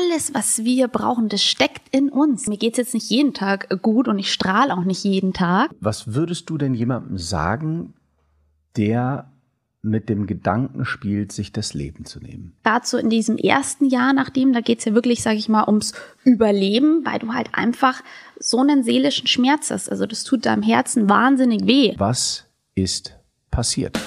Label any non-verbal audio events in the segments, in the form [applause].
alles, was wir brauchen, das steckt in uns. Mir geht's jetzt nicht jeden Tag gut und ich strahle auch nicht jeden Tag. Was würdest du denn jemandem sagen, der mit dem Gedanken spielt, sich das Leben zu nehmen. Dazu in diesem ersten Jahr nachdem, da geht's ja wirklich, sage ich mal, ums Überleben, weil du halt einfach so einen seelischen Schmerz hast. Also das tut deinem Herzen wahnsinnig weh. Was ist passiert?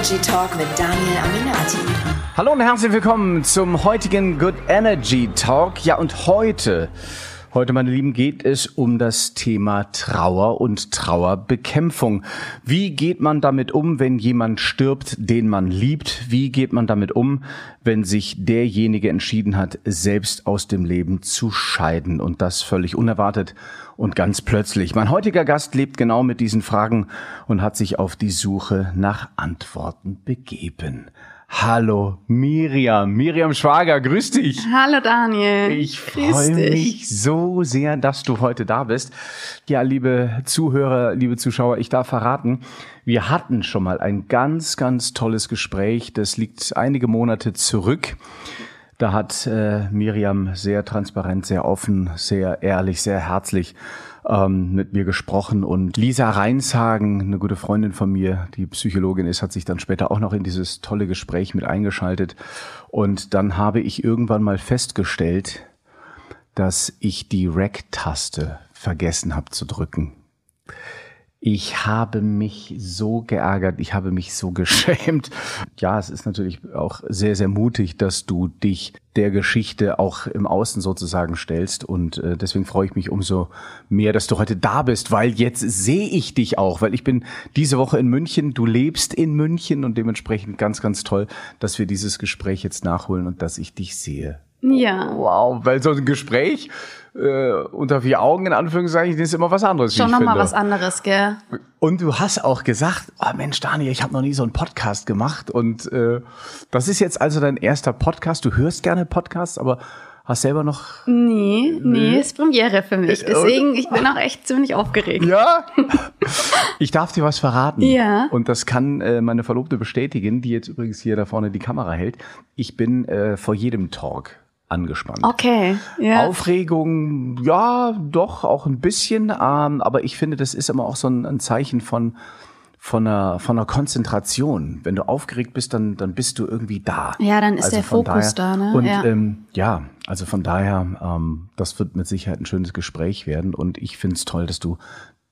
Energy Talk mit Daniel Aminati. Hallo und herzlich willkommen zum heutigen Good Energy Talk. Ja, und heute, heute, meine Lieben, geht es um das Thema Trauer und Trauerbekämpfung. Wie geht man damit um, wenn jemand stirbt, den man liebt? Wie geht man damit um, wenn sich derjenige entschieden hat, selbst aus dem Leben zu scheiden? Und das völlig unerwartet und ganz plötzlich. Mein heutiger Gast lebt genau mit diesen Fragen und hat sich auf die Suche nach Antworten begeben. Hallo Miriam, Miriam Schwager, grüß dich. Hallo Daniel. Ich Grüß freue mich so sehr, dass du heute da bist. Ja, liebe Zuhörer, liebe Zuschauer, ich darf verraten, wir hatten schon mal ein ganz, ganz tolles Gespräch. Das liegt einige Monate zurück. Da hat äh, Miriam sehr transparent, sehr offen, sehr ehrlich, sehr herzlich ähm, mit mir gesprochen. Und Lisa Reinshagen, eine gute Freundin von mir, die Psychologin ist, hat sich dann später auch noch in dieses tolle Gespräch mit eingeschaltet. Und dann habe ich irgendwann mal festgestellt, dass ich die Rack-Taste vergessen habe zu drücken. Ich habe mich so geärgert, ich habe mich so [laughs] geschämt. Ja, es ist natürlich auch sehr, sehr mutig, dass du dich der Geschichte auch im Außen sozusagen stellst. Und äh, deswegen freue ich mich umso mehr, dass du heute da bist, weil jetzt sehe ich dich auch, weil ich bin diese Woche in München, du lebst in München und dementsprechend ganz, ganz toll, dass wir dieses Gespräch jetzt nachholen und dass ich dich sehe. Ja. Wow, weil so ein Gespräch äh, unter vier Augen in Anführungszeichen ist immer was anderes. Schon nochmal was anderes, gell? Und du hast auch gesagt, oh Mensch, Daniel, ich habe noch nie so einen Podcast gemacht. Und äh, das ist jetzt also dein erster Podcast. Du hörst gerne Podcasts, aber hast selber noch. Nee, nee, ist Premiere für mich. Deswegen, ich bin auch echt ziemlich aufgeregt. Ja. [laughs] Ich darf dir was verraten. Ja. Und das kann äh, meine Verlobte bestätigen, die jetzt übrigens hier da vorne die Kamera hält. Ich bin äh, vor jedem Talk angespannt. Okay, ja. Aufregung, ja, doch, auch ein bisschen. Ähm, aber ich finde, das ist immer auch so ein, ein Zeichen von, von, einer, von einer Konzentration. Wenn du aufgeregt bist, dann, dann bist du irgendwie da. Ja, dann ist der von Fokus da, ne? Und Ja. ähm, ja, also von daher, ähm, das wird mit Sicherheit ein schönes Gespräch werden. Und ich finde es toll, dass du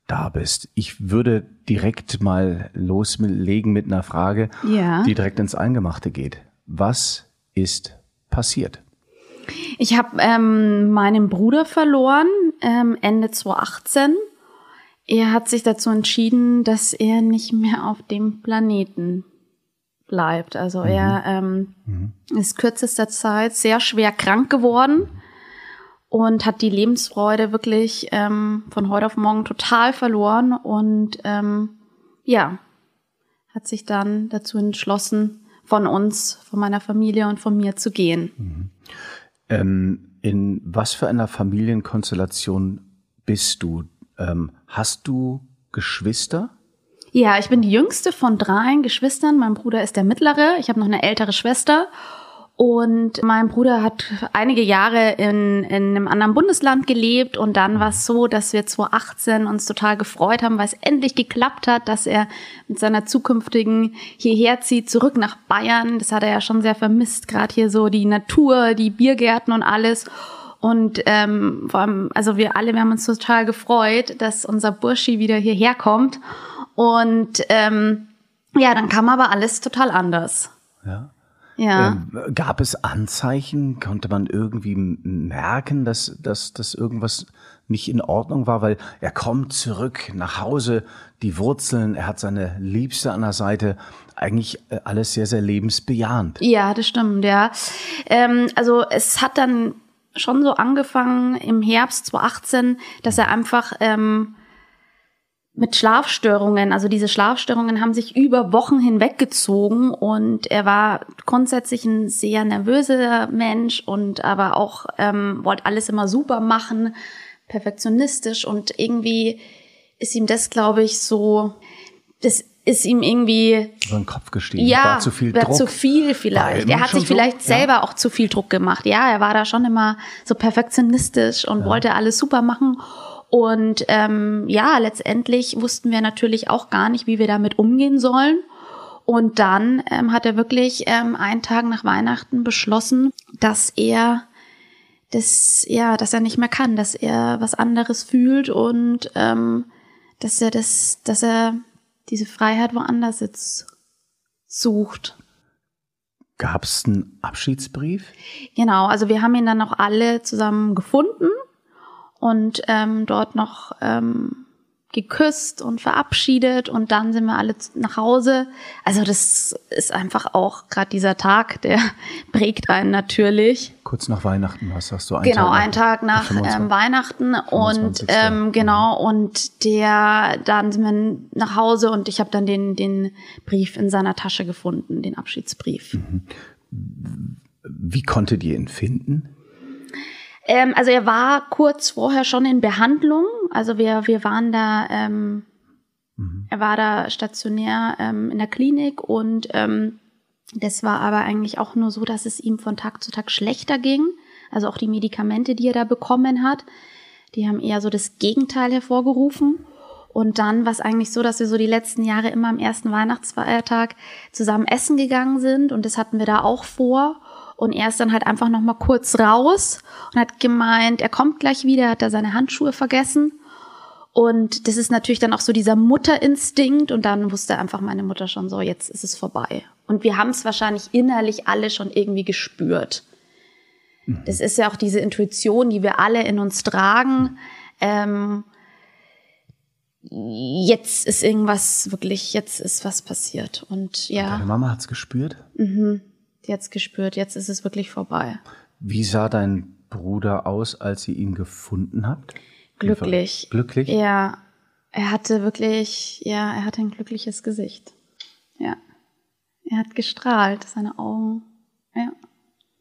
da bist. Ich würde direkt mal loslegen mit einer Frage, Ja. die direkt ins Eingemachte geht. Was ist passiert? Ich habe ähm, meinen Bruder verloren ähm, Ende 2018. Er hat sich dazu entschieden, dass er nicht mehr auf dem Planeten bleibt. Also er ähm, ist kürzester Zeit sehr schwer krank geworden und hat die Lebensfreude wirklich ähm, von heute auf morgen total verloren und ähm, ja, hat sich dann dazu entschlossen, von uns, von meiner Familie und von mir zu gehen. Ähm, in was für einer Familienkonstellation bist du? Ähm, hast du Geschwister? Ja, ich bin die jüngste von dreien Geschwistern. Mein Bruder ist der mittlere. Ich habe noch eine ältere Schwester. Und mein Bruder hat einige Jahre in, in einem anderen Bundesland gelebt. Und dann war es so, dass wir 2018 uns total gefreut haben, weil es endlich geklappt hat, dass er mit seiner zukünftigen hierher zieht, zurück nach Bayern. Das hat er ja schon sehr vermisst. Gerade hier so die Natur, die Biergärten und alles. Und ähm, vor allem, also wir alle, wir haben uns total gefreut, dass unser Burschi wieder hierher kommt. Und ähm, ja, dann kam aber alles total anders. Ja. Ja. Ähm, gab es Anzeichen? Konnte man irgendwie merken, dass, dass, dass irgendwas nicht in Ordnung war? Weil er kommt zurück nach Hause, die Wurzeln, er hat seine Liebste an der Seite. Eigentlich äh, alles sehr, sehr lebensbejahend. Ja, das stimmt, ja. Ähm, also es hat dann schon so angefangen im Herbst 2018, dass er einfach ähm, mit Schlafstörungen, also diese Schlafstörungen haben sich über Wochen hinweggezogen und er war grundsätzlich ein sehr nervöser Mensch und aber auch ähm, wollte alles immer super machen, perfektionistisch und irgendwie ist ihm das, glaube ich, so, das ist ihm irgendwie über den Kopf gestiegen. ja, war zu viel war Druck. zu viel vielleicht. Er hat sich so? vielleicht Ja. selber auch zu viel Druck gemacht. Ja, er war da schon immer so perfektionistisch und wollte alles super machen. Und ähm, ja, letztendlich wussten wir natürlich auch gar nicht, wie wir damit umgehen sollen. Und dann ähm, hat er wirklich ähm, einen Tag nach Weihnachten beschlossen, dass er das, ja, dass er nicht mehr kann, dass er was anderes fühlt und ähm, dass er das, dass er diese Freiheit woanders jetzt sucht. Gab es einen Abschiedsbrief? Genau, also wir haben ihn dann auch alle zusammen gefunden und ähm, dort noch ähm, geküsst und verabschiedet und dann sind wir alle nach Hause. Also das ist einfach auch gerade dieser Tag, der [laughs] prägt einen natürlich. Kurz nach Weihnachten, was sagst du? Ein genau, Tag nach- einen Tag nach 25. ähm, Weihnachten und 25.. ähm, genau und der dann sind wir nach Hause und ich habe dann den den Brief in seiner Tasche gefunden, den Abschiedsbrief. Mhm. Wie konntet ihr ihn finden? Ähm, also er war kurz vorher schon in Behandlung. Also wir, wir waren da, ähm, er war da stationär ähm, in der Klinik und ähm, das war aber eigentlich auch nur so, dass es ihm von Tag zu Tag schlechter ging. Also auch die Medikamente, die er da bekommen hat, die haben eher so das Gegenteil hervorgerufen. Und dann war es eigentlich so, dass wir so die letzten Jahre immer am ersten Weihnachtsfeiertag zusammen essen gegangen sind. Und das hatten wir da auch vor. Und er ist dann halt einfach noch mal kurz raus und hat gemeint, er kommt gleich wieder, er hat da seine Handschuhe vergessen. Und das ist natürlich dann auch so dieser Mutterinstinkt. Und dann wusste einfach meine Mutter schon so, jetzt ist es vorbei. Und wir haben es wahrscheinlich innerlich alle schon irgendwie gespürt. Das ist ja auch diese Intuition, die wir alle in uns tragen. Ähm, jetzt ist irgendwas wirklich, jetzt ist was passiert. Und ja, Deine Mama hat's gespürt? Jetzt gespürt, jetzt ist es wirklich vorbei. Wie sah dein Bruder aus, als ihr ihn gefunden habt? Glücklich. Glücklich? Ja, er hatte wirklich, ja, er hatte ein glückliches Gesicht. Ja. Er hat gestrahlt, seine Augen. Ja.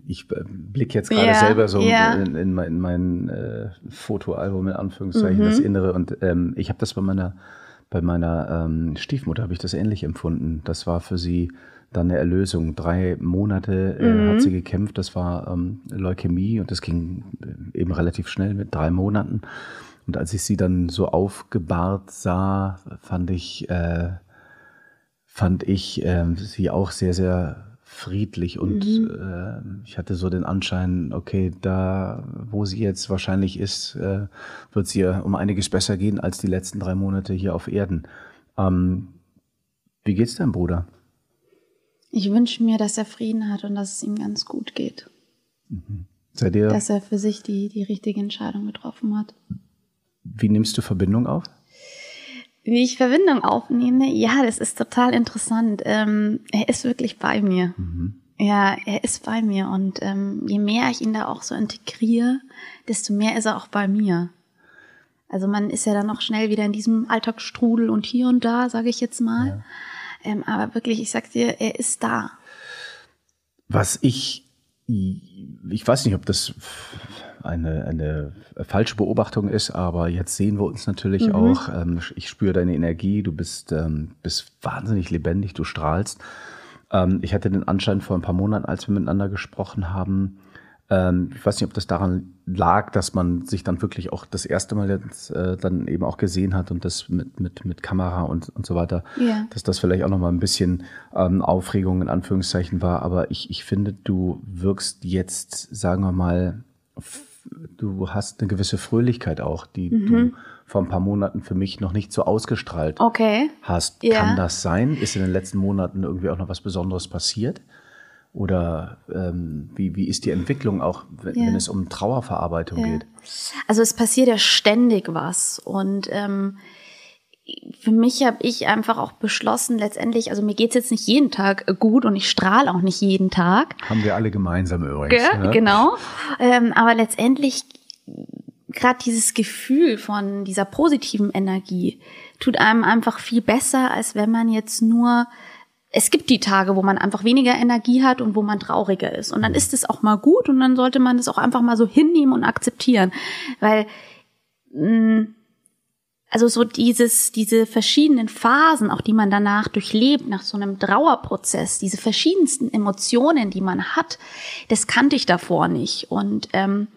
Ich äh, blick jetzt gerade Ja, selber so ja. in, in mein, in mein äh, Fotoalbum in Anführungszeichen, Mhm. das Innere. Und ähm, ich habe das bei meiner, bei meiner ähm, Stiefmutter habe ich das ähnlich empfunden. Das war für sie dann eine Erlösung. Drei Monate äh, Mhm. hat sie gekämpft. Das war ähm, Leukämie und das ging äh, eben relativ schnell mit drei Monaten. Und als ich sie dann so aufgebahrt sah, fand ich, äh, fand ich ähm, sie auch sehr, sehr friedlich und äh, ich hatte so den Anschein, okay, da, wo sie jetzt wahrscheinlich ist, äh, wird es ihr um einiges besser gehen als die letzten drei Monate hier auf Erden. Ähm, wie geht's deinem Bruder? Ich wünsche mir, dass er Frieden hat und dass es ihm ganz gut geht. Seid ihr, Dass er für sich die, die richtige Entscheidung getroffen hat. wie nimmst du Verbindung auf? Wie ich Verbindung aufnehme, ja, das ist total interessant. Ähm, er ist wirklich bei mir. Ja, er ist bei mir und ähm, je mehr ich ihn da auch so integriere, desto mehr ist er auch bei mir. Also man ist ja dann auch schnell wieder in diesem Alltagsstrudel und hier und da, sage ich jetzt mal. Ähm, aber wirklich, ich sag dir, er ist da. Was ich, ich weiß nicht, ob das eine, eine falsche Beobachtung ist, aber jetzt sehen wir uns natürlich auch. Ähm, ich spüre deine Energie, du bist, ähm, bist wahnsinnig lebendig, du strahlst. Ähm, ich hatte den Anschein vor ein paar Monaten, als wir miteinander gesprochen haben, ähm, ich weiß nicht, ob das daran lag, dass man sich dann wirklich auch das erste Mal jetzt, äh, dann eben auch gesehen hat und das mit, mit, mit Kamera und, und so weiter, Ja. dass das vielleicht auch nochmal ein bisschen ähm, Aufregung in Anführungszeichen war. Aber ich, ich finde, du wirkst jetzt, sagen wir mal, du hast eine gewisse Fröhlichkeit auch, die du vor ein paar Monaten für mich noch nicht so ausgestrahlt Okay. hast. Ja. Kann das sein? Ist in den letzten Monaten irgendwie auch noch was Besonderes passiert? Oder ähm, wie, wie ist die Entwicklung auch, wenn, Ja. wenn es um Trauerverarbeitung Ja. geht? Also es passiert ja ständig was und ähm, für mich habe ich einfach auch beschlossen, letztendlich, also mir geht's jetzt nicht jeden Tag gut und ich strahle auch nicht jeden Tag. Haben wir alle gemeinsam übrigens. Gell? ne? Genau. Ähm, aber letztendlich gerade dieses Gefühl von dieser positiven Energie tut einem einfach viel besser, als wenn man jetzt nur es gibt die Tage, wo man einfach weniger Energie hat und wo man trauriger ist. Und dann ist es auch mal gut und dann sollte man es auch einfach mal so hinnehmen und akzeptieren. Weil mh, also so dieses, diese verschiedenen Phasen, auch die man danach durchlebt, nach so einem Trauerprozess, diese verschiedensten Emotionen, die man hat, das kannte ich davor nicht. Und ähm,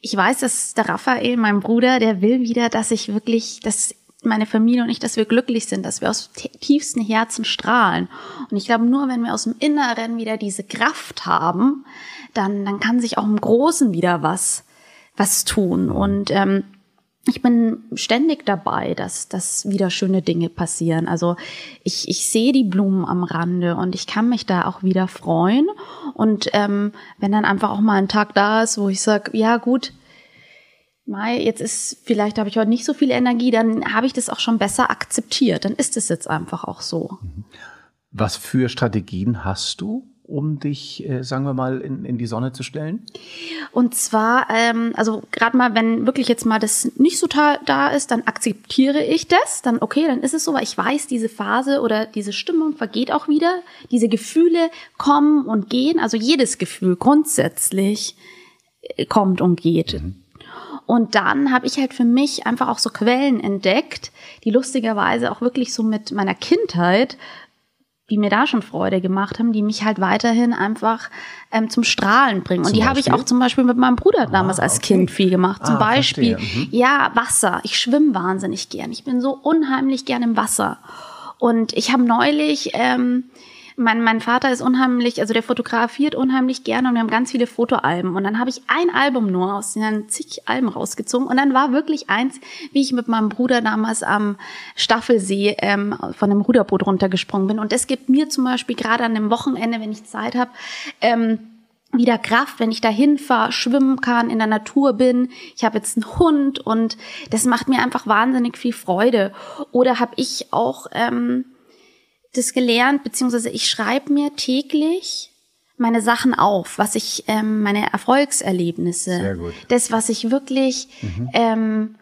ich weiß, dass der Raphael, mein Bruder, der will wieder, dass ich wirklich, dass meine Familie und ich, dass wir glücklich sind, dass wir aus tiefsten Herzen strahlen. Und ich glaube, nur wenn wir aus dem Inneren wieder diese Kraft haben, dann, dann kann sich auch im Großen wieder was, was tun. Und ähm, ich bin ständig dabei, dass, dass wieder schöne Dinge passieren. Also ich, ich sehe die Blumen am Rande und ich kann mich da auch wieder freuen. Und ähm, wenn dann einfach auch mal ein Tag da ist, wo ich sage, ja gut, Mai, jetzt ist, vielleicht habe ich heute nicht so viel Energie, dann habe ich das auch schon besser akzeptiert. Dann ist es jetzt einfach auch so. Was für Strategien hast du, um dich, äh, sagen wir mal, in, in die Sonne zu stellen? Und zwar, ähm, also gerade mal, wenn wirklich jetzt mal das nicht so da ist, dann akzeptiere ich das, dann okay, dann ist es so, weil ich weiß, diese Phase oder diese Stimmung vergeht auch wieder. Diese Gefühle kommen und gehen, also jedes Gefühl grundsätzlich äh, kommt und geht. Mhm. Und dann habe ich halt für mich einfach auch so Quellen entdeckt, die lustigerweise auch wirklich so mit meiner Kindheit die mir da schon Freude gemacht haben, die mich halt weiterhin einfach ähm, zum Strahlen bringen. Und zum die habe ich auch zum Beispiel mit meinem Bruder damals ah, als Kind viel gemacht. Zum ah, Beispiel, mhm. ja, Wasser. Ich schwimme wahnsinnig gern. Ich bin so unheimlich gern im Wasser. Und ich habe neulich ähm, mein, mein Vater ist unheimlich, also der fotografiert unheimlich gerne und wir haben ganz viele Fotoalben. Und dann habe ich ein Album nur aus den zig Alben rausgezogen. Und dann war wirklich eins, wie ich mit meinem Bruder damals am Staffelsee ähm, von einem Ruderboot runtergesprungen bin. Und das gibt mir zum Beispiel gerade an einem Wochenende, wenn ich Zeit habe, ähm, wieder Kraft, wenn ich dahin fahre, schwimmen kann, in der Natur bin. Ich habe jetzt einen Hund und das macht mir einfach wahnsinnig viel Freude. Oder habe ich auch ähm, das gelernt, beziehungsweise ich schreibe mir täglich meine Sachen auf, was ich, ähm, meine Erfolgserlebnisse, das, was ich wirklich, mhm. ähm,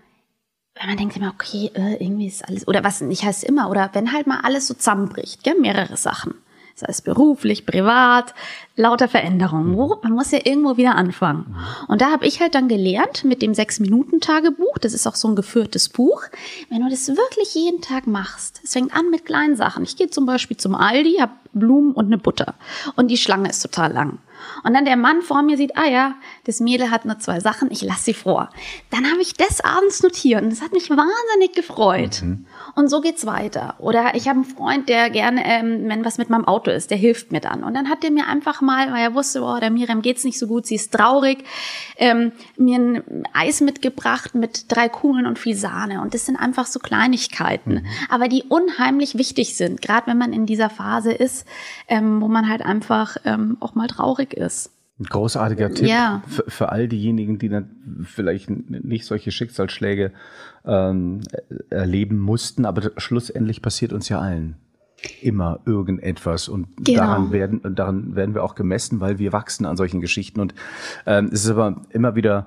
wenn man denkt immer, okay, äh, irgendwie ist alles, oder was nicht heißt immer, oder wenn halt mal alles so zusammenbricht, gell, mehrere Sachen sei es beruflich, privat, lauter Veränderungen. Man muss ja irgendwo wieder anfangen. Und da habe ich halt dann gelernt mit dem Sechs-Minuten-Tagebuch, das ist auch so ein geführtes Buch, wenn du das wirklich jeden Tag machst, es fängt an mit kleinen Sachen. Ich gehe zum Beispiel zum Aldi, habe Blumen und eine Butter und die Schlange ist total lang. Und dann der Mann vor mir sieht, ah ja, das Mädel hat nur zwei Sachen, ich lasse sie vor. Dann habe ich das abends notiert und das hat mich wahnsinnig gefreut. Mhm. Und so geht's weiter. Oder ich habe einen Freund, der gerne, ähm, wenn was mit meinem Auto ist, der hilft mir dann. Und dann hat der mir einfach mal, weil er wusste, oh, der Miriam geht's nicht so gut, sie ist traurig, ähm, mir ein Eis mitgebracht mit drei Kugeln und viel Sahne. Und das sind einfach so Kleinigkeiten, mhm. aber die unheimlich wichtig sind, gerade wenn man in dieser Phase ist, ähm, wo man halt einfach ähm, auch mal traurig ist. Ein großartiger Tipp ja. für, für, all diejenigen, die dann vielleicht nicht solche Schicksalsschläge ähm, erleben mussten, aber schlussendlich passiert uns ja allen immer irgendetwas und genau. daran werden daran werden wir auch gemessen, weil wir wachsen an solchen Geschichten und ähm, es ist aber immer wieder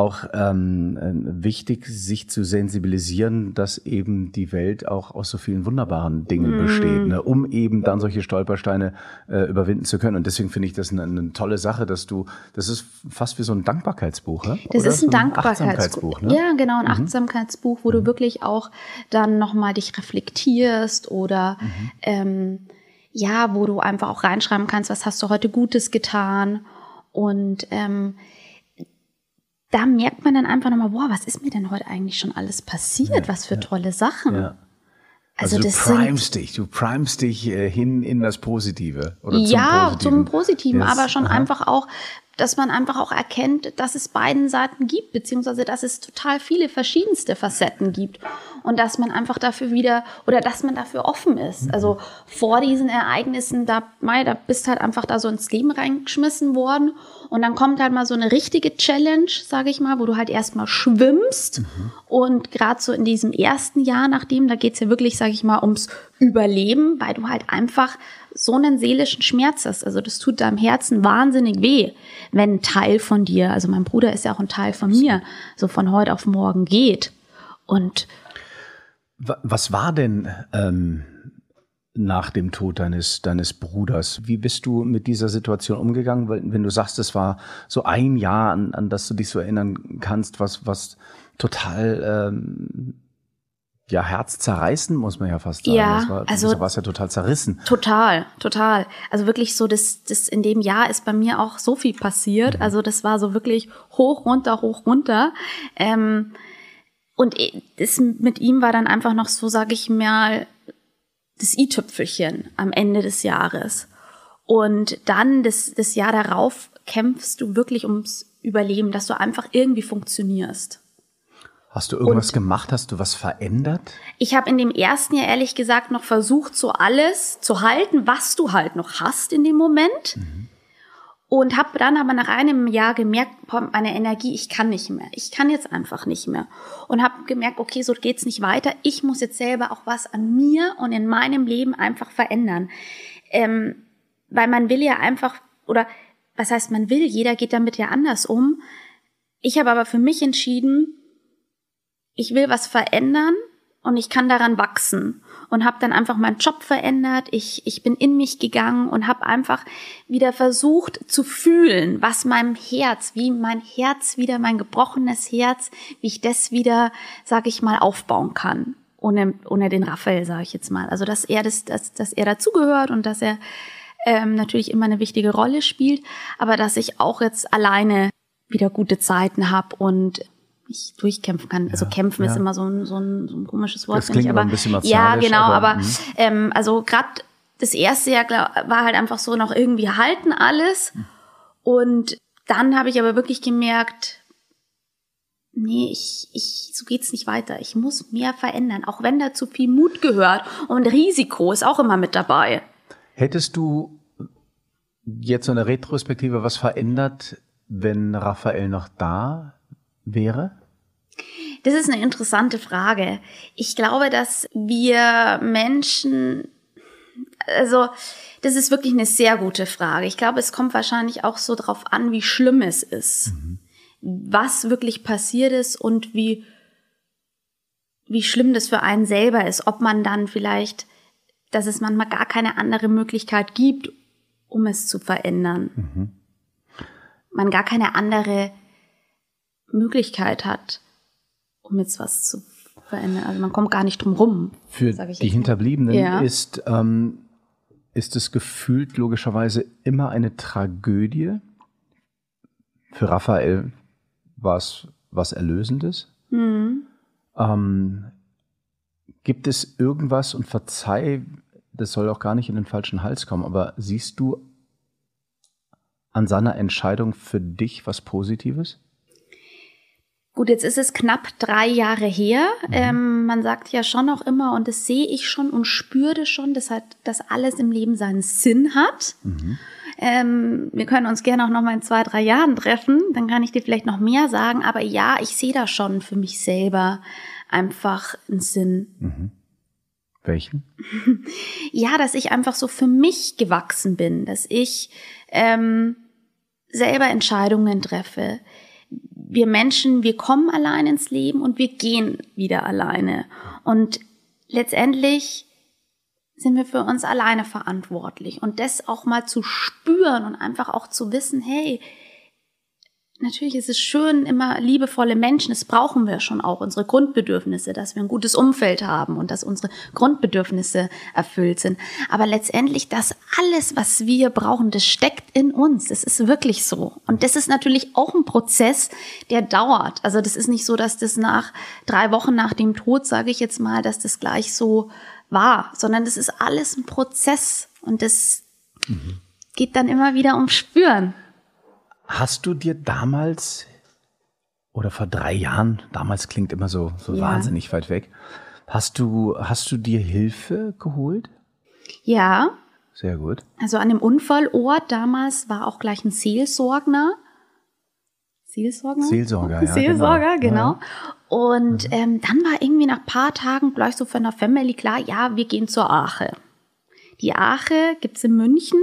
auch ähm, wichtig, sich zu sensibilisieren, dass eben die Welt auch aus so vielen wunderbaren Dingen mm. besteht, ne, um eben dann solche Stolpersteine äh, überwinden zu können. Und deswegen finde ich das eine, eine, tolle Sache, dass du, das ist fast wie so ein Dankbarkeitsbuch, ne? Das Oder ist ein, Dankbarkeitsbuch. Ne? Ja, genau, ein mhm. Achtsamkeitsbuch, wo mhm. du wirklich auch dann nochmal dich reflektierst oder mhm. ähm, ja, wo du einfach auch reinschreiben kannst, was hast du heute Gutes getan und ähm, da merkt man dann einfach nochmal, boah, was ist mir denn heute eigentlich schon alles passiert? Ja, was für ja. tolle Sachen. Ja. Also, also du primest dich, du primest dich äh, hin in das Positive. Oder zum ja, Positiven. zum Positiven, yes. aber schon Aha. einfach auch, dass man einfach auch erkennt, dass es beiden Seiten gibt, beziehungsweise dass es total viele verschiedenste Facetten gibt und dass man einfach dafür wieder oder dass man dafür offen ist. Also vor diesen Ereignissen, da, Mai, da bist halt einfach da so ins Leben reingeschmissen worden und dann kommt halt mal so eine richtige Challenge, sage ich mal, wo du halt erstmal schwimmst. Mhm. Und gerade so in diesem ersten Jahr, nachdem, da geht's ja wirklich, sage ich mal, ums Überleben, weil du halt einfach so einen seelischen Schmerz hast. Also das tut deinem Herzen wahnsinnig weh, wenn ein Teil von dir, also mein Bruder ist ja auch ein Teil von mir, so von heute auf morgen geht. Und was war denn ähm, nach dem Tod deines, deines Bruders. Wie bist du mit dieser Situation umgegangen? Weil, wenn du sagst, es war so ein Jahr, an, an das du dich so erinnern kannst, was, was total ähm, ja, herzzerreißend, muss man ja fast sagen. Ja, das war, also- du warst ja total zerrissen. Total, total. Also wirklich so, das, das in dem Jahr ist bei mir auch so viel passiert. Also das war so wirklich hoch, runter, hoch, runter. Ähm, und das mit ihm war dann einfach noch so, sage ich mal, das i-Tüpfelchen am Ende des Jahres. Und dann das, das Jahr darauf kämpfst du wirklich ums Überleben, dass du einfach irgendwie funktionierst. Hast du irgendwas gemacht? Hast du was verändert? Ich habe in dem ersten Jahr ehrlich gesagt noch versucht, so alles zu halten, was du halt noch hast in dem Moment. Und habe dann aber nach einem Jahr gemerkt, meine Energie, ich kann nicht mehr. Ich kann jetzt einfach nicht mehr. Und habe gemerkt, okay, so geht's nicht weiter. Ich muss jetzt selber auch was an mir und in meinem Leben einfach verändern. Ähm, weil man will ja einfach, oder was heißt man will, jeder geht damit ja anders um. Ich habe aber für mich entschieden, ich will was verändern und ich kann daran wachsen und habe dann einfach meinen Job verändert. Ich, ich bin in mich gegangen und habe einfach wieder versucht zu fühlen, was meinem Herz, wie mein Herz wieder, mein gebrochenes Herz, wie ich das wieder, sage ich mal, aufbauen kann. Ohne, ohne den Raphael, sage ich jetzt mal. Also dass er das, dass, dass er dazugehört und dass er ähm, natürlich immer eine wichtige Rolle spielt, aber dass ich auch jetzt alleine wieder gute Zeiten habe und ich durchkämpfen kann. also kämpfen ja. ist immer so ein, so ein, so ein komisches Wort. Das ich, klingt immer aber, ein bisschen Ja, genau, aber, aber, mhm. ähm, also gerade das erste Jahr glaub, war halt einfach so noch irgendwie halten alles. Und dann habe ich aber wirklich gemerkt, nee, ich, ich, so geht's nicht weiter. Ich muss mehr verändern, auch wenn da zu viel Mut gehört. Und Risiko ist auch immer mit dabei. Hättest du jetzt so eine Retrospektive was verändert, wenn Raphael noch da wäre? Das ist eine interessante Frage. Ich glaube, dass wir Menschen, also das ist wirklich eine sehr gute Frage. Ich glaube, es kommt wahrscheinlich auch so drauf an, wie schlimm es ist, was wirklich passiert ist und wie wie schlimm das für einen selber ist, ob man dann vielleicht, dass es manchmal gar keine andere Möglichkeit gibt, um es zu verändern. Man gar keine andere Möglichkeit hat, um jetzt was zu verändern. Also man kommt gar nicht drum rum. Für sag ich die. Hinterbliebenen Ja. ist, ähm, ist es gefühlt logischerweise immer eine Tragödie. Für Raphael war es was Erlösendes. Mhm. Ähm, gibt es irgendwas, und verzeih, das soll auch gar nicht in den falschen Hals kommen, aber siehst du an seiner Entscheidung für dich was Positives? Gut, jetzt ist es knapp drei Jahre her. Mhm. Ähm, man sagt ja schon auch immer, und das sehe ich schon und spüre schon, dass, halt, dass alles im Leben seinen Sinn hat. Mhm. Ähm, wir können uns gerne auch noch mal in zwei, drei Jahren treffen. Dann kann ich dir vielleicht noch mehr sagen. Aber ja, ich sehe da schon für mich selber einfach einen Sinn. Welchen? [laughs] ja, dass ich einfach so für mich gewachsen bin, dass ich ähm, selber Entscheidungen treffe. Wir Menschen, wir kommen allein ins Leben und wir gehen wieder alleine. Und letztendlich sind wir für uns alleine verantwortlich. Und das auch mal zu spüren und einfach auch zu wissen, hey, natürlich ist es schön, immer liebevolle Menschen, das brauchen wir schon auch, unsere Grundbedürfnisse, dass wir ein gutes Umfeld haben und dass unsere Grundbedürfnisse erfüllt sind. Aber letztendlich, das alles, was wir brauchen, das steckt in uns. Das ist wirklich so. Und das ist natürlich auch ein Prozess, der dauert. Also das ist nicht so, dass das nach drei Wochen nach dem Tod, sage ich jetzt mal, dass das gleich so war, sondern das ist alles ein Prozess und das geht dann immer wieder ums Spüren. Hast du dir damals oder vor drei Jahren, damals klingt immer so, so Ja. wahnsinnig weit weg, hast du, hast du dir Hilfe geholt? Ja, Sehr gut. Also an dem Unfallort damals war auch gleich ein Seelsorgner. Seelsorger? Seelsorger, ja, Seelsorger, genau. genau. Und ähm, dann war irgendwie nach paar Tagen gleich so von der Family klar, ja, wir gehen zur Ache. Die Ache gibt's in München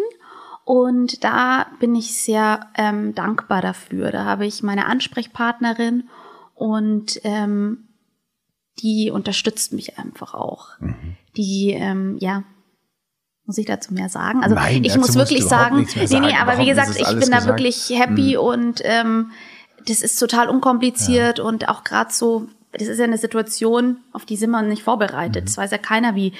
und da bin ich sehr ähm, dankbar dafür. Da habe ich meine Ansprechpartnerin und ähm, die unterstützt mich einfach auch. Mhm. Die, ähm, ja, muss ich dazu mehr sagen? Also Nein, ich muss wirklich sagen, mehr nee, nee, sagen. aber wie Überhaupt, das gesagt, ich bin da gesagt. Mhm. wirklich happy und ähm, das ist total unkompliziert und auch gerade so, das ist ja eine Situation, auf die sind wir nicht vorbereitet. Mhm. Es weiß ja keiner, wie,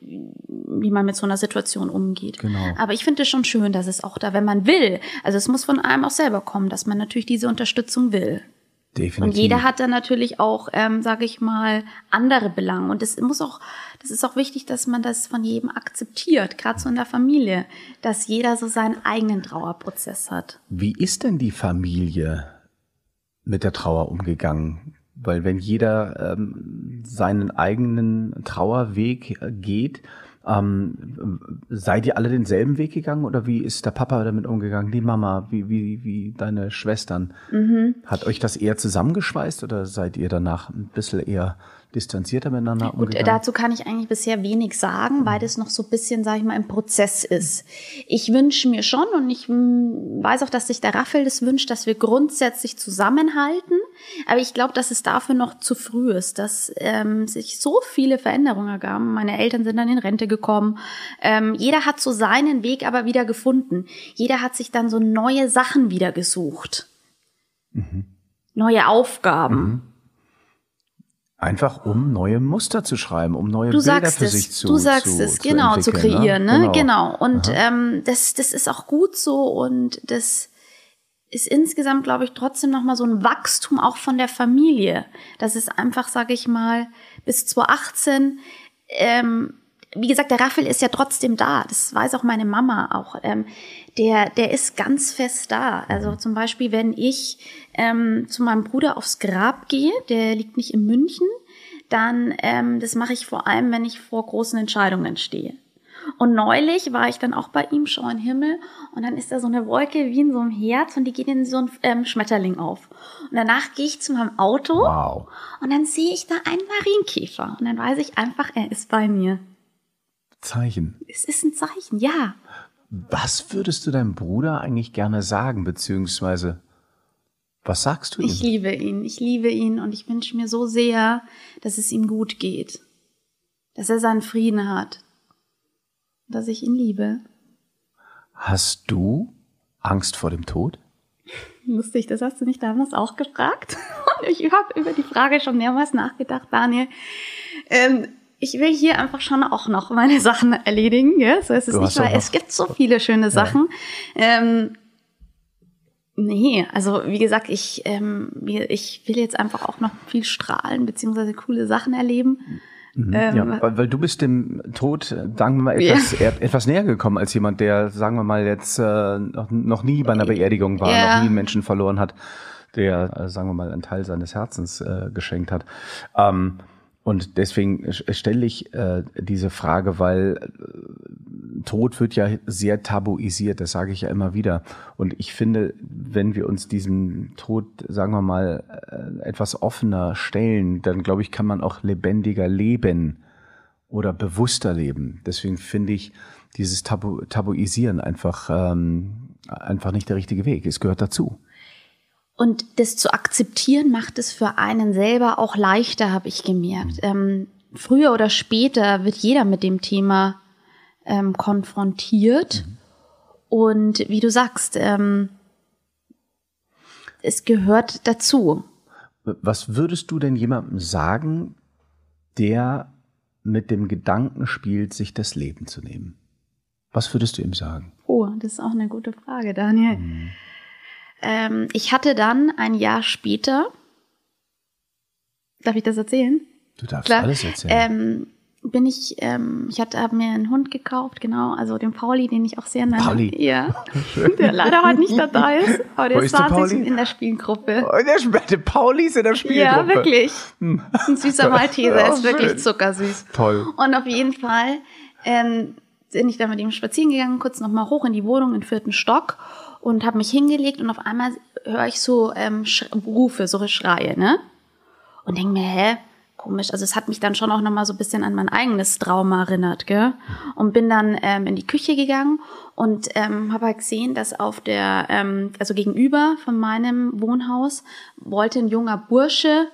wie man mit so einer Situation umgeht. Genau. Aber ich finde es schon schön, dass es auch da, wenn man will, also es muss von einem auch selber kommen, dass man natürlich diese Unterstützung will. Definitiv. Und jeder hat dann natürlich auch, ähm, sage ich mal, andere Belange. Und es muss auch, das ist auch wichtig, dass man das von jedem akzeptiert, gerade so in der Familie, dass jeder so seinen eigenen Trauerprozess hat. Wie ist denn die Familie mit der Trauer umgegangen? Weil wenn jeder ähm, seinen eigenen Trauerweg äh, geht, ähm, seid ihr alle denselben Weg gegangen oder wie ist der Papa damit umgegangen? Die Mama, wie, wie, wie deine Schwestern? Hat euch das eher zusammengeschweißt oder seid ihr danach ein bisschen eher distanzierter miteinander Gut, umgegangen? dazu kann ich eigentlich bisher wenig sagen, weil das noch so ein bisschen, sage ich mal, im Prozess ist. Ich wünsche mir schon und ich mm, weiß auch, dass sich der Raffel das wünscht, dass wir grundsätzlich zusammenhalten. Aber ich glaube, dass es dafür noch zu früh ist, dass ähm, sich so viele Veränderungen ergaben. Meine Eltern sind dann in Rente gekommen. Ähm, jeder hat so seinen Weg aber wieder gefunden. Jeder hat sich dann so neue Sachen wieder gesucht. Neue Aufgaben. Einfach um neue Muster zu schreiben, um neue Du Bilder für es, sich zu du sagst zu, es, zu genau, zu entwickeln, kreieren, ne? Genau. Genau. Und ähm, das, das ist auch gut so und das ist insgesamt, glaube ich, trotzdem nochmal so ein Wachstum auch von der Familie. Das ist einfach, sage ich mal, bis 2018, ähm, wie gesagt, der Raffel ist ja trotzdem da. Das weiß auch meine Mama auch. Ähm, der, der ist ganz fest da. Also zum Beispiel, wenn ich ähm, zu meinem Bruder aufs Grab gehe, der liegt nicht in München, dann ähm, das mache ich vor allem, wenn ich vor großen Entscheidungen stehe. Und neulich war ich dann auch bei ihm, schau in den Himmel, und dann ist da so eine Wolke wie in so einem Herz und die geht in so ein ähm, Schmetterling auf. Und danach gehe ich zu meinem Auto Wow. und dann sehe ich da einen Marienkäfer. Und dann weiß ich einfach, er ist bei mir. Zeichen. Es ist ein Zeichen, ja. Was würdest du deinem Bruder eigentlich gerne sagen, beziehungsweise was sagst du ihm? Ich liebe ihn, ich liebe ihn und ich wünsche mir so sehr, dass es ihm gut geht. Dass er seinen Frieden hat. Dass ich ihn liebe. Hast du Angst vor dem Tod? Lustig, das hast du nicht damals auch gefragt. [laughs] Und ich habe über die Frage schon mehrmals nachgedacht, Daniel. Ähm, ich will hier einfach schon auch noch meine [laughs] Sachen erledigen. Ja? So ist es Du nicht, weil es gibt so viele schöne Sachen. Ähm, nee, also wie gesagt, ich, ähm, ich will jetzt einfach auch noch viel strahlen, beziehungsweise coole Sachen erleben. Ähm, ja, weil, weil du bist dem Tod, äh, sagen wir mal, etwas, er- etwas näher gekommen als jemand, der, sagen wir mal, jetzt äh, noch, noch nie bei einer Beerdigung war, Ja. noch nie einen Menschen verloren hat, der, äh, sagen wir mal, einen Teil seines Herzens äh, geschenkt hat. Ähm, und deswegen sch- stelle ich äh, diese Frage, weil äh, Tod wird ja sehr tabuisiert, das sage ich ja immer wieder. Und ich finde, wenn wir uns diesem Tod, sagen wir mal, äh, etwas offener stellen, dann glaube ich, kann man auch lebendiger leben oder bewusster leben. Deswegen finde ich dieses Tabu Tabuisieren einfach, ähm, einfach nicht der richtige Weg. Es gehört dazu. Und das zu akzeptieren macht es für einen selber auch leichter, habe ich gemerkt. Ähm, früher oder später wird jeder mit dem Thema ähm, konfrontiert. Und wie du sagst, ähm, es gehört dazu. Was würdest du denn jemandem sagen, der mit dem Gedanken spielt, sich das Leben zu nehmen? Was würdest du ihm sagen? Oh, das ist auch eine gute Frage, Daniel. Ähm, ich hatte dann ein Jahr später, darf ich das erzählen? Du darfst Klar. alles erzählen. Ähm, bin ich, ähm, ich hatte, habe mir einen Hund gekauft, genau, also den Pauli, den ich auch sehr nenne. Pauli. Ja. [laughs] der leider heute nicht dabei ist, aber der Wo ist ist der in der Spielgruppe. Oh, der Sp- Pauli ist in der Spielgruppe. Ja, wirklich. Ein süßer [laughs] Malteser, ist wirklich schön. zuckersüß. Toll. Und auf jeden Fall ähm, bin ich dann mit ihm spazieren gegangen, kurz nochmal hoch in die Wohnung, den vierten Stock und habe mich hingelegt und auf einmal höre ich so ähm, Rufe, so Schreie, ne? Und denke mir, hä? Komisch, also es hat mich dann schon auch nochmal so ein bisschen an mein eigenes Trauma erinnert, gell? Und bin dann ähm, in die Küche gegangen und ähm, habe halt gesehen, dass auf der, ähm, also gegenüber von meinem Wohnhaus wollte ein junger Bursche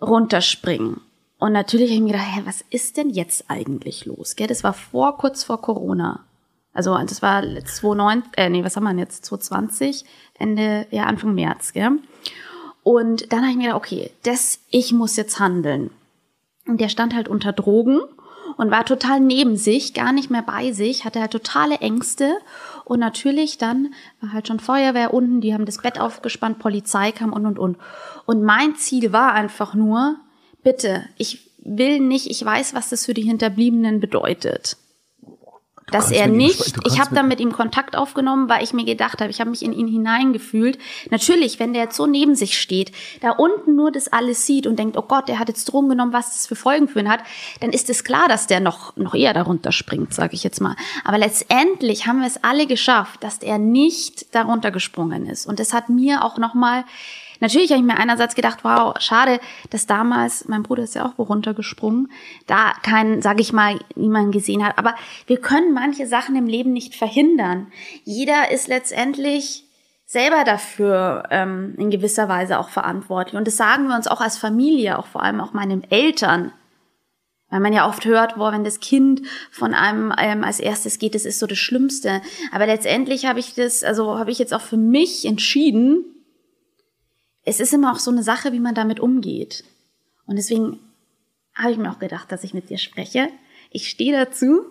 runterspringen. Und natürlich habe ich mir gedacht, hä, was ist denn jetzt eigentlich los? Gell? Das war vor, kurz vor Corona. Also das war 2019, äh, nee, was haben wir denn jetzt? 2020, Ende, ja, Anfang März, gell? Und dann habe ich mir gedacht, okay, das, ich muss jetzt handeln. Und der stand halt unter Drogen und war total neben sich, gar nicht mehr bei sich, hatte halt totale Ängste. Und natürlich dann war halt schon Feuerwehr unten, die haben das Bett aufgespannt, Polizei kam und und und. Und mein Ziel war einfach nur, bitte, ich will nicht, ich weiß, was das für die Hinterbliebenen bedeutet dass er nicht, ich habe dann mit ihm Kontakt aufgenommen, weil ich mir gedacht habe, ich habe mich in ihn hineingefühlt. Natürlich, wenn der jetzt so neben sich steht, da unten nur das alles sieht und denkt, oh Gott, der hat jetzt Drogen genommen, was das für Folgen für ihn hat, dann ist es klar, dass der noch, noch eher darunter springt, sage ich jetzt mal. Aber letztendlich haben wir es alle geschafft, dass er nicht darunter gesprungen ist. Und das hat mir auch nochmal Natürlich habe ich mir einerseits gedacht, wow, schade, dass damals, mein Bruder ist ja auch wo runtergesprungen, da kein, sage ich mal, niemand gesehen hat. Aber wir können manche Sachen im Leben nicht verhindern. Jeder ist letztendlich selber dafür ähm, in gewisser Weise auch verantwortlich. Und das sagen wir uns auch als Familie, auch vor allem auch meinen Eltern. Weil man ja oft hört, boah, wenn das Kind von einem ähm, als erstes geht, das ist so das Schlimmste. Aber letztendlich habe ich das, also habe ich jetzt auch für mich entschieden, es ist immer auch so eine Sache, wie man damit umgeht. Und deswegen habe ich mir auch gedacht, dass ich mit dir spreche. Ich stehe dazu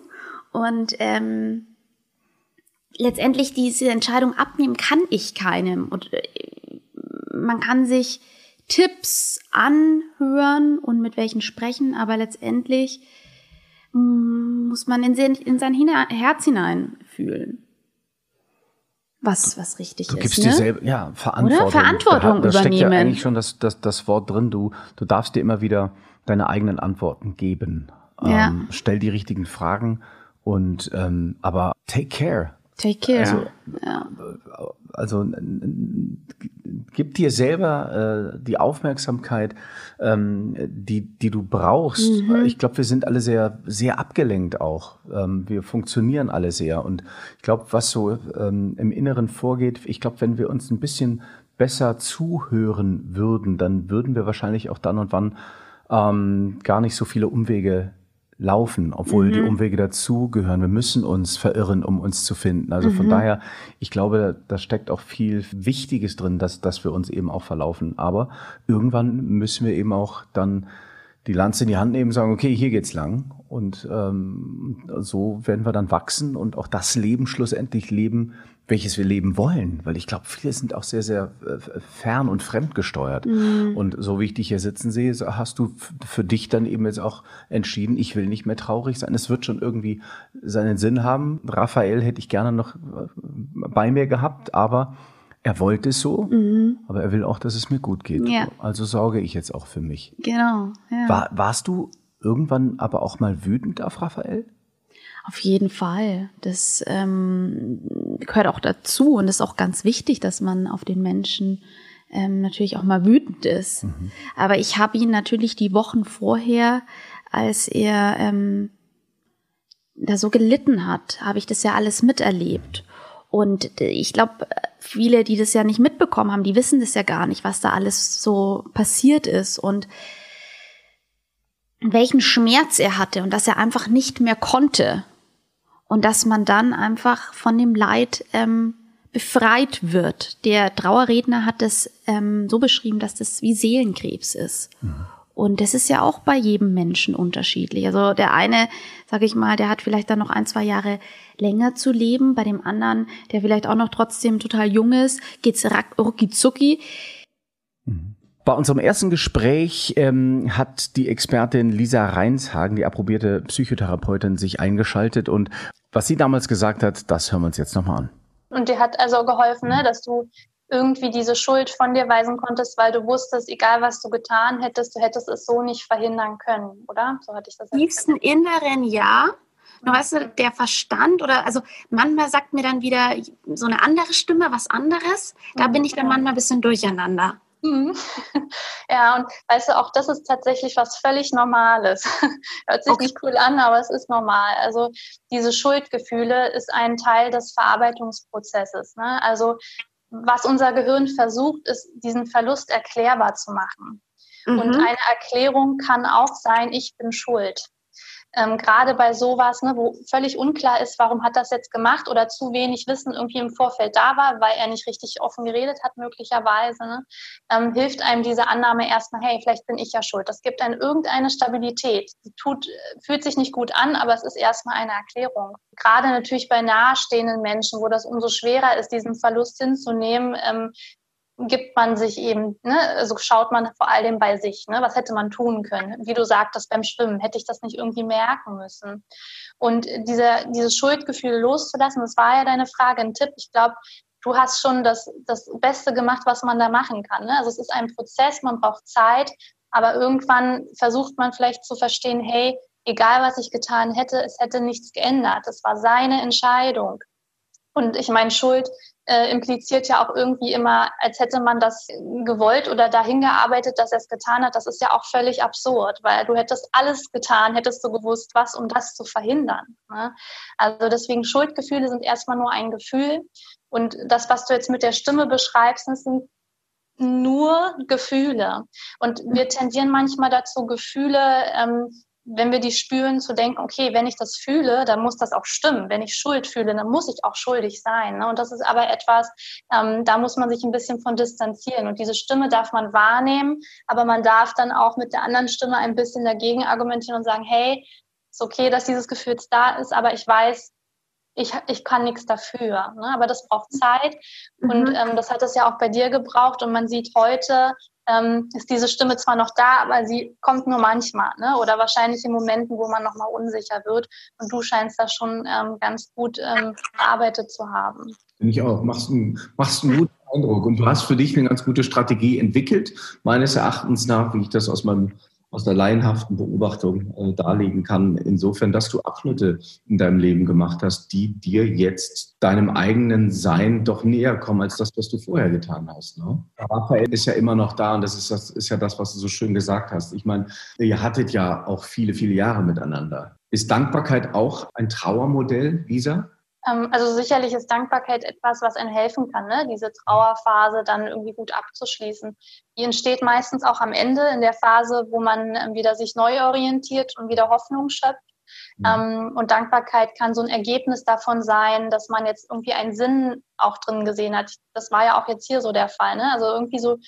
und ähm, letztendlich diese Entscheidung abnehmen kann ich keinem. Und äh, man kann sich Tipps anhören und mit welchen sprechen, aber letztendlich mm, muss man in, in sein Herz hineinfühlen was, was richtig du ist. gibst ne? dir selber, ja, Verantwortung. Oder? Verantwortung da, da steckt übernehmen. ja eigentlich schon das, das, das Wort drin. Du, du darfst dir immer wieder deine eigenen Antworten geben. Ja. Ähm, stell die richtigen Fragen und, ähm, aber take care. Take care. Also, ja. also gib dir selber äh, die Aufmerksamkeit, ähm, die, die du brauchst. Mhm. Ich glaube, wir sind alle sehr, sehr abgelenkt auch. Ähm, wir funktionieren alle sehr. Und ich glaube, was so ähm, im Inneren vorgeht, ich glaube, wenn wir uns ein bisschen besser zuhören würden, dann würden wir wahrscheinlich auch dann und wann ähm, gar nicht so viele Umwege laufen, obwohl die Umwege dazugehören. Wir müssen uns verirren, um uns zu finden. Also von daher, ich glaube, da steckt auch viel Wichtiges drin, dass, dass wir uns eben auch verlaufen. Aber irgendwann müssen wir eben auch dann die Lanze in die Hand nehmen und sagen, okay, hier geht's lang. Und ähm, so werden wir dann wachsen und auch das Leben schlussendlich leben, welches wir leben wollen. Weil ich glaube, viele sind auch sehr, sehr äh, fern und fremd gesteuert. Und so wie ich dich hier sitzen sehe, hast du für dich dann eben jetzt auch entschieden, ich will nicht mehr traurig sein. Es wird schon irgendwie seinen Sinn haben. Raphael hätte ich gerne noch äh, bei mir gehabt, aber er wollte es so, aber er will auch, dass es mir gut geht. Ja. Also sorge ich jetzt auch für mich. Genau. Ja. War, warst du irgendwann aber auch mal wütend auf Raphael? Auf jeden Fall. Das ähm, gehört auch dazu und ist auch ganz wichtig, dass man auf den Menschen ähm, natürlich auch mal wütend ist. Aber ich habe ihn natürlich die Wochen vorher, als er ähm, da so gelitten hat, habe ich das ja alles miterlebt. Und ich glaube, viele, die das ja nicht mitbekommen haben, die wissen das ja gar nicht, was da alles so passiert ist und welchen Schmerz er hatte und dass er einfach nicht mehr konnte und dass man dann einfach von dem Leid ähm, befreit wird. Der Trauerredner hat es ähm, so beschrieben, dass das wie Seelenkrebs ist. Und das ist ja auch bei jedem Menschen unterschiedlich. Also der eine, sage ich mal, der hat vielleicht dann noch ein, zwei Jahre länger zu leben. Bei dem anderen, der vielleicht auch noch trotzdem total jung ist, geht's rucki zucki. Bei unserem ersten Gespräch ähm, hat die Expertin Lisa Reinshagen, die approbierte Psychotherapeutin, sich eingeschaltet und was sie damals gesagt hat, das hören wir uns jetzt nochmal an. Und dir hat also geholfen, ne, dass du irgendwie diese Schuld von dir weisen konntest, weil du wusstest, egal was du getan hättest, du hättest es so nicht verhindern können, oder? So hatte ich das tiefsten Inneren ja. Nur weißt du, der Verstand oder also manchmal sagt mir dann wieder so eine andere Stimme was anderes. Da bin ich dann manchmal ein bisschen durcheinander. Mhm. [laughs] Ja, und weißt du, auch das ist tatsächlich was völlig Normales. [laughs] Hört sich Okay. nicht cool an, aber es ist normal. Also diese Schuldgefühle ist ein Teil des Verarbeitungsprozesses. Ne? Also was unser Gehirn versucht, ist, diesen Verlust erklärbar zu machen. Und Mhm. eine Erklärung kann auch sein, ich bin schuld. Ähm, gerade bei sowas, ne, wo völlig unklar ist, warum hat das jetzt gemacht oder zu wenig Wissen irgendwie im Vorfeld da war, weil er nicht richtig offen geredet hat möglicherweise, ne, ähm, hilft einem diese Annahme erstmal, hey, vielleicht bin ich ja schuld. Das gibt einem irgendeine Stabilität. Die tut, fühlt sich nicht gut an, aber es ist erstmal eine Erklärung. Gerade natürlich bei nahestehenden Menschen, wo das umso schwerer ist, diesen Verlust hinzunehmen, ähm, gibt man sich eben, ne, also schaut man vor allem bei sich, ne, was hätte man tun können? Wie du sagtest beim Schwimmen, hätte ich das nicht irgendwie merken müssen? Und diese, dieses Schuldgefühl loszulassen, das war ja deine Frage, ein Tipp. Ich glaube, du hast schon das, das Beste gemacht, was man da machen kann. Ne? Also es ist ein Prozess, man braucht Zeit, aber irgendwann versucht man vielleicht zu verstehen, hey, egal was ich getan hätte, es hätte nichts geändert. Es war seine Entscheidung. Und ich meine, Schuld äh, impliziert ja auch irgendwie immer, als hätte man das gewollt oder dahin gearbeitet, dass er es getan hat. Das ist ja auch völlig absurd, weil du hättest alles getan, hättest du gewusst, was, um das zu verhindern. Ne? Also deswegen Schuldgefühle sind erstmal nur ein Gefühl. Und das, was du jetzt mit der Stimme beschreibst, sind nur Gefühle. Und wir tendieren manchmal dazu, Gefühle ähm, wenn wir die spüren, zu denken, okay, wenn ich das fühle, dann muss das auch stimmen. Wenn ich Schuld fühle, dann muss ich auch schuldig sein. Ne? Und das ist aber etwas, ähm, da muss man sich ein bisschen von distanzieren. Und diese Stimme darf man wahrnehmen, aber man darf dann auch mit der anderen Stimme ein bisschen dagegen argumentieren und sagen, hey, ist okay, dass dieses Gefühl da ist, aber ich weiß, ich, ich kann nichts dafür. Ne? Aber das braucht Zeit. Mhm. Und ähm, das hat es ja auch bei dir gebraucht. Und man sieht heute, ähm, ist diese Stimme zwar noch da, aber sie kommt nur manchmal. Ne? Oder wahrscheinlich in Momenten, wo man nochmal unsicher wird. Und du scheinst das schon ähm, ganz gut ähm, bearbeitet zu haben. Finde ich auch. Machst einen, machst einen guten Eindruck. Und du hast für dich eine ganz gute Strategie entwickelt, meines Erachtens nach, wie ich das aus meinem aus der laienhaften Beobachtung äh, darlegen kann. Insofern, dass du Abschnitte in deinem Leben gemacht hast, die dir jetzt deinem eigenen Sein doch näher kommen als das, was du vorher getan hast. Ne? Raphael ist ja immer noch da und das ist, das ist ja das, was du so schön gesagt hast. Ich meine, ihr hattet ja auch viele, viele Jahre miteinander. Ist Dankbarkeit auch ein Trauermodell, Lisa? Ähm, also sicherlich ist Dankbarkeit etwas, was einem helfen kann, ne? diese Trauerphase dann irgendwie gut abzuschließen. Die entsteht meistens auch am Ende in der Phase, wo man ähm, wieder sich neu orientiert und wieder Hoffnung schöpft. Mhm. und Dankbarkeit kann so ein Ergebnis davon sein, dass man jetzt irgendwie einen Sinn auch drin gesehen hat. Das war ja auch jetzt hier so der Fall. Ne? Also irgendwie so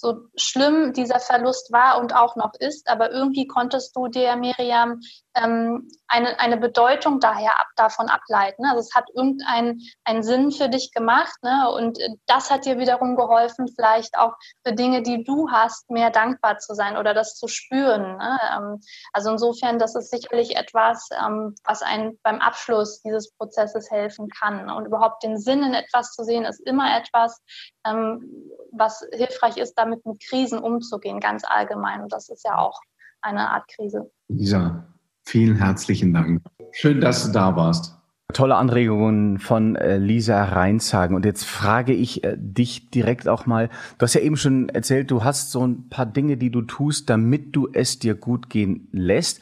so schlimm dieser Verlust war und auch noch ist, aber irgendwie konntest du dir, Miriam, ähm, eine, eine Bedeutung daher ab, davon ableiten. Also es hat irgendeinen einen Sinn für dich gemacht ne? und das hat dir wiederum geholfen, vielleicht auch für Dinge, die du hast, mehr dankbar zu sein oder das zu spüren. Ne? Ähm, also insofern, das ist sicherlich etwas, ähm, was einen beim Abschluss dieses Prozesses helfen kann. Und überhaupt den Sinn in etwas zu sehen, ist immer etwas, ähm, was hilfreich ist, damit mit Krisen umzugehen, ganz allgemein. Und das ist ja auch eine Art Krise. Lisa, vielen herzlichen Dank. Schön, dass du da warst. Tolle Anregungen von äh, Lisa Reinshagen. Und jetzt frage ich äh, dich direkt auch mal, du hast ja eben schon erzählt, du hast so ein paar Dinge, die du tust, damit du es dir gut gehen lässt.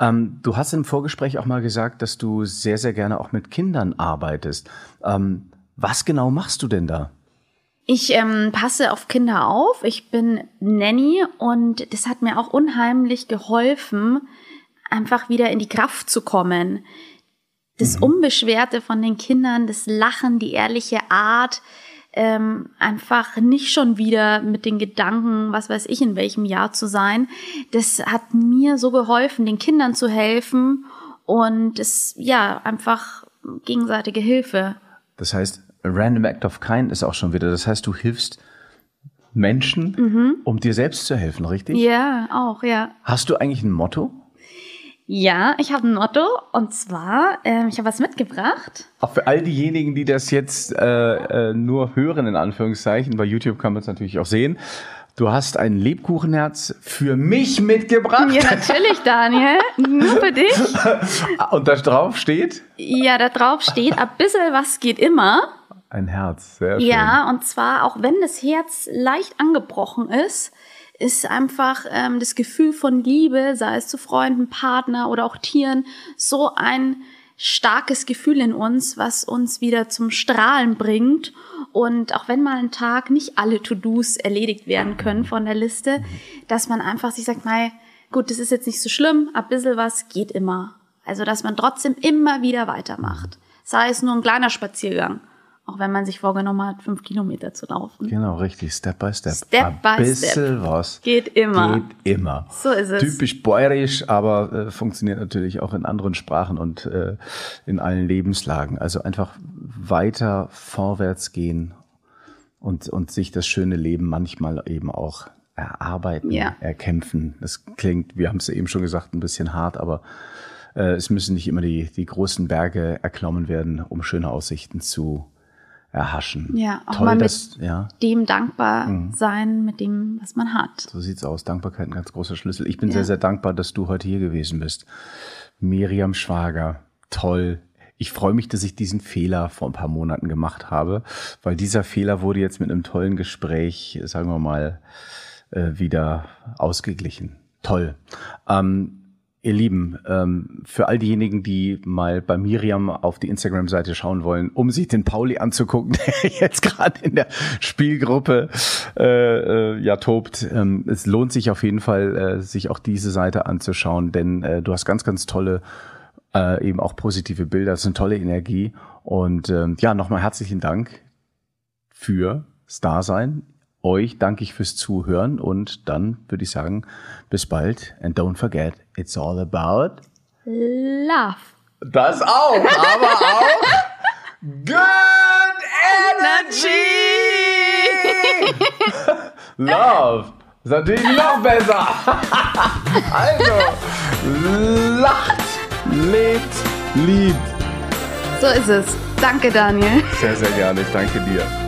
Ähm, du hast im Vorgespräch auch mal gesagt, dass du sehr, sehr gerne auch mit Kindern arbeitest. Ähm, was genau machst du denn da? Ich ähm, passe auf Kinder auf. Ich bin Nanny und das hat mir auch unheimlich geholfen, einfach wieder in die Kraft zu kommen. Das mhm. Unbeschwerte von den Kindern, das Lachen, die ehrliche Art, ähm, einfach nicht schon wieder mit den Gedanken, was weiß ich, in welchem Jahr zu sein. Das hat mir so geholfen, den Kindern zu helfen und es, ja, einfach gegenseitige Hilfe. Das heißt, Random Act of Kind ist auch schon wieder. Das heißt, du hilfst Menschen, mhm. um dir selbst zu helfen, richtig? Ja, auch, ja. Hast du eigentlich ein Motto? Ja, ich habe ein Motto und zwar, ähm, ich habe was mitgebracht. Auch für all diejenigen, die das jetzt äh, äh, nur hören, in Anführungszeichen, bei YouTube kann man es natürlich auch sehen. Du hast ein Lebkuchenherz für mich mitgebracht. Ja, natürlich, Daniel. Nur für dich. [laughs] Und da drauf steht? Ja, da drauf steht, ein bisschen was geht immer. Ein Herz, sehr schön. Ja, und zwar auch wenn das Herz leicht angebrochen ist, ist einfach ähm, das Gefühl von Liebe, sei es zu Freunden, Partner oder auch Tieren, so ein starkes Gefühl in uns, was uns wieder zum Strahlen bringt. Und auch wenn mal ein Tag nicht alle To-Dos erledigt werden können von der Liste, dass man einfach sich sagt, mei, gut, das ist jetzt nicht so schlimm, ein bisschen was geht immer. Also, dass man trotzdem immer wieder weitermacht. Sei es nur ein kleiner Spaziergang. Auch wenn man sich vorgenommen hat, fünf Kilometer zu laufen. Genau, richtig. Step by Step. Step Ein by bisschen Step. was. Geht immer. Geht immer. So ist es. Typisch bäuerisch, aber äh, funktioniert natürlich auch in anderen Sprachen und äh, in allen Lebenslagen. Also einfach weiter vorwärts gehen und, und sich das schöne Leben manchmal eben auch erarbeiten, Ja. erkämpfen. Das klingt, wir haben es eben schon gesagt, ein bisschen hart, aber äh, es müssen nicht immer die, die großen Berge erklommen werden, um schöne Aussichten zu erhaschen. Ja, auch Toll, mal mit dass, ja, dem dankbar Mhm. sein mit dem, was man hat. so sieht's aus. Dankbarkeit ein ganz großer Schlüssel. Ich bin Ja. sehr, sehr dankbar, dass du heute hier gewesen bist. Miriam Schwager, toll. Ich freue mich, dass ich diesen Fehler vor ein paar Monaten gemacht habe, weil dieser Fehler wurde jetzt mit einem tollen Gespräch, sagen wir mal, äh, wieder ausgeglichen. Toll. Ähm, Ihr Lieben, ähm, für all diejenigen, die mal bei Miriam auf die Instagram-Seite schauen wollen, um sich den Pauli anzugucken, [laughs] der jetzt gerade in der Spielgruppe äh, äh, ja tobt, ähm, es lohnt sich auf jeden Fall, äh, sich auch diese Seite anzuschauen, denn äh, du hast ganz, ganz tolle, eben auch positive Bilder, das ist eine tolle Energie. Und ähm, ja, nochmal herzlichen Dank für das Dasein. Euch danke ich fürs Zuhören und dann würde ich sagen, bis bald. And don't forget, it's all about Love. das auch, aber auch Good Energy! [laughs] Love. Ist natürlich noch besser. [laughs] also, lacht, lebt, liebt. So ist es. Danke, Daniel. Sehr, sehr gerne. Ich danke dir.